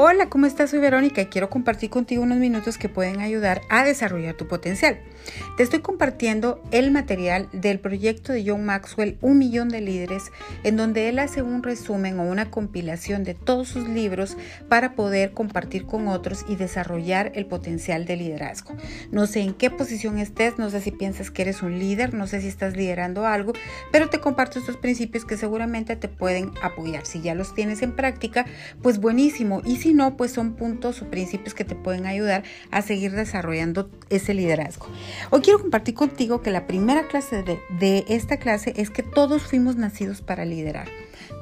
Hola, ¿cómo estás? Soy Verónica y quiero compartir contigo unos minutos que pueden ayudar a desarrollar tu potencial. Te estoy compartiendo el material del proyecto de John Maxwell, Un Millón de Líderes, en donde él hace un resumen o una compilación de todos sus libros para poder compartir con otros y desarrollar el potencial de liderazgo. No sé en qué posición estés, no sé si piensas que eres un líder, no sé si estás liderando algo, pero te comparto estos principios que seguramente te pueden apoyar. Si ya los tienes en práctica, pues buenísimo. Y si no, pues son puntos o principios que te pueden ayudar a seguir desarrollando ese liderazgo. Hoy quiero compartir contigo que la primera clase de, esta clase es que todos fuimos nacidos para liderar.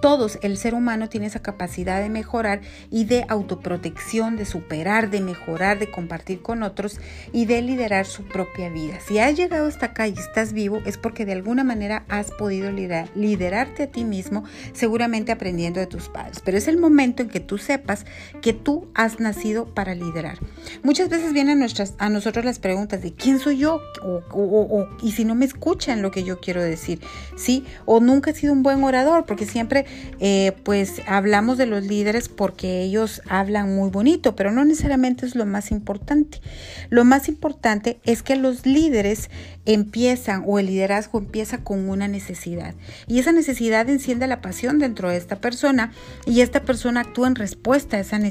Todos, el ser humano tiene esa capacidad de mejorar y de autoprotección, de superar, de mejorar, de compartir con otros y de liderar su propia vida. Si has llegado hasta acá y estás vivo, es porque de alguna manera has podido liderar, liderarte a ti mismo, seguramente aprendiendo de tus padres. Pero es el momento en que tú sepas que tú has nacido para liderar. Muchas veces vienen nuestras, a nosotros las preguntas de quién soy yo o, y si no me escuchan lo que yo quiero decir, ¿sí? O nunca he sido un buen orador porque siempre eh, pues hablamos de los líderes porque ellos hablan muy bonito, pero no necesariamente es lo más importante. Lo más importante es que los líderes empiezan o el liderazgo empieza con una necesidad y esa necesidad enciende la pasión dentro de esta persona y esta persona actúa en respuesta a esa necesidad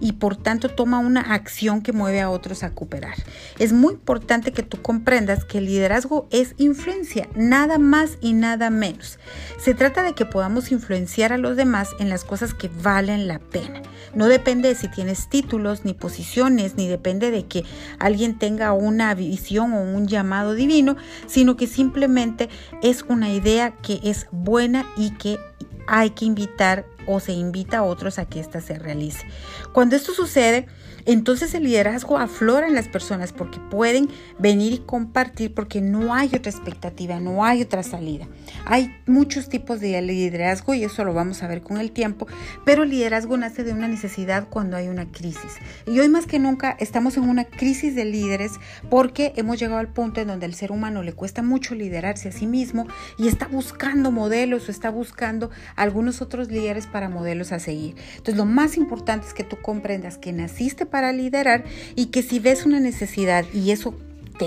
y por tanto toma una acción que mueve a otros a cooperar. Es muy importante que tú comprendas que el liderazgo es influencia, nada más y nada menos. Se trata de que podamos influenciar a los demás en las cosas que valen la pena. No depende de si tienes títulos ni posiciones, ni depende de que alguien tenga una visión o un llamado divino, sino que simplemente es una idea que es buena y que hay que invitar o se invita a otros a que ésta se realice. Cuando esto sucede, entonces el liderazgo aflora en las personas porque pueden venir y compartir porque no hay otra expectativa, no hay otra salida. Hay muchos tipos de liderazgo y eso lo vamos a ver con el tiempo, pero el liderazgo nace de una necesidad cuando hay una crisis. Y hoy más que nunca estamos en una crisis de líderes porque hemos llegado al punto en donde al ser humano le cuesta mucho liderarse a sí mismo y está buscando modelos o está buscando algunos otros líderes para modelos a seguir. Entonces lo más importante es que tú comprendas que naciste para liderar y que si ves una necesidad y eso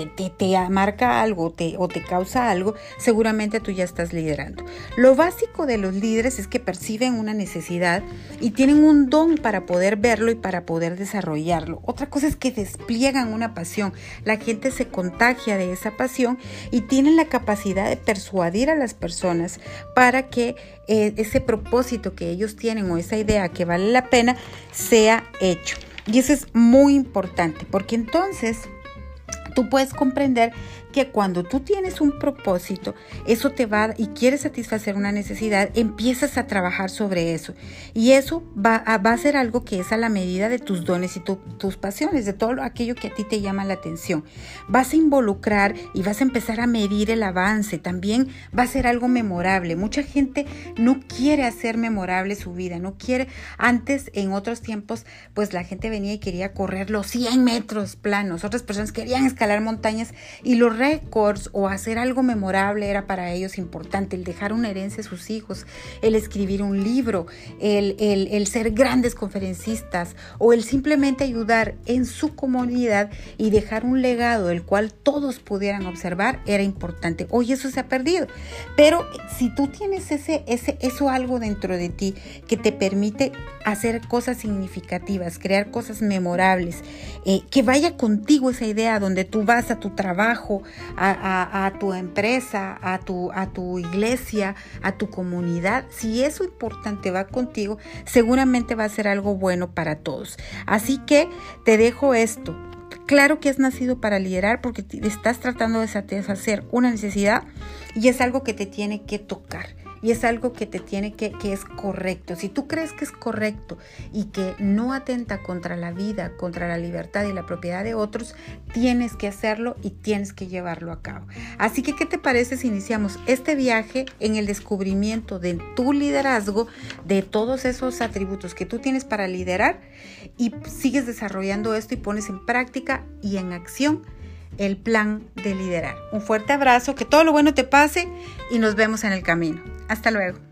te, marca algo te, o te causa algo, seguramente tú ya estás liderando. Lo básico de los líderes es que perciben una necesidad y tienen un don para poder verlo y para poder desarrollarlo. Otra cosa es que despliegan una pasión. La gente se contagia de esa pasión y tienen la capacidad de persuadir a las personas para que eh, ese propósito que ellos tienen o esa idea que vale la pena sea hecho. Y eso es muy importante porque entonces tú puedes comprender que cuando tú tienes un propósito, eso te va y quieres satisfacer una necesidad, empiezas a trabajar sobre eso. Y eso va a, va a ser algo que es a la medida de tus dones y tus pasiones, de todo aquello que a ti te llama la atención. Vas a involucrar y vas a empezar a medir el avance. También va a ser algo memorable. Mucha gente no quiere hacer memorable su vida, no quiere. Antes, en otros tiempos, pues la gente venía y quería correr los 100 metros planos. Otras personas querían escalar montañas y los récords o hacer algo memorable era para ellos importante, el dejar una herencia a sus hijos, el escribir un libro, el, el, ser grandes conferencistas o el simplemente ayudar en su comunidad y dejar un legado del cual todos pudieran observar era importante. Hoy eso se ha perdido, pero si tú tienes ese, ese, eso algo dentro de ti que te permite hacer cosas significativas, crear cosas memorables, eh, que vaya contigo esa idea donde tú vas a tu trabajo, a, tu empresa, a tu, a tu iglesia, a tu comunidad, si eso importante va contigo, seguramente va a ser algo bueno para todos. Así que te dejo esto. Claro que has nacido para liderar porque estás tratando de satisfacer una necesidad y es algo que te tiene que tocar y es algo que te tiene que, que es correcto. Si tú crees que es correcto y que no atenta contra la vida, contra la libertad y la propiedad de otros, tienes que hacerlo y tienes que llevarlo a cabo. Así que, ¿qué te parece si iniciamos este viaje en el descubrimiento de tu liderazgo, de todos esos atributos que tú tienes para liderar y sigues desarrollando esto y pones en práctica y en acción? el plan de liderar. Un fuerte abrazo, que todo lo bueno te pase y nos vemos en el camino. Hasta luego.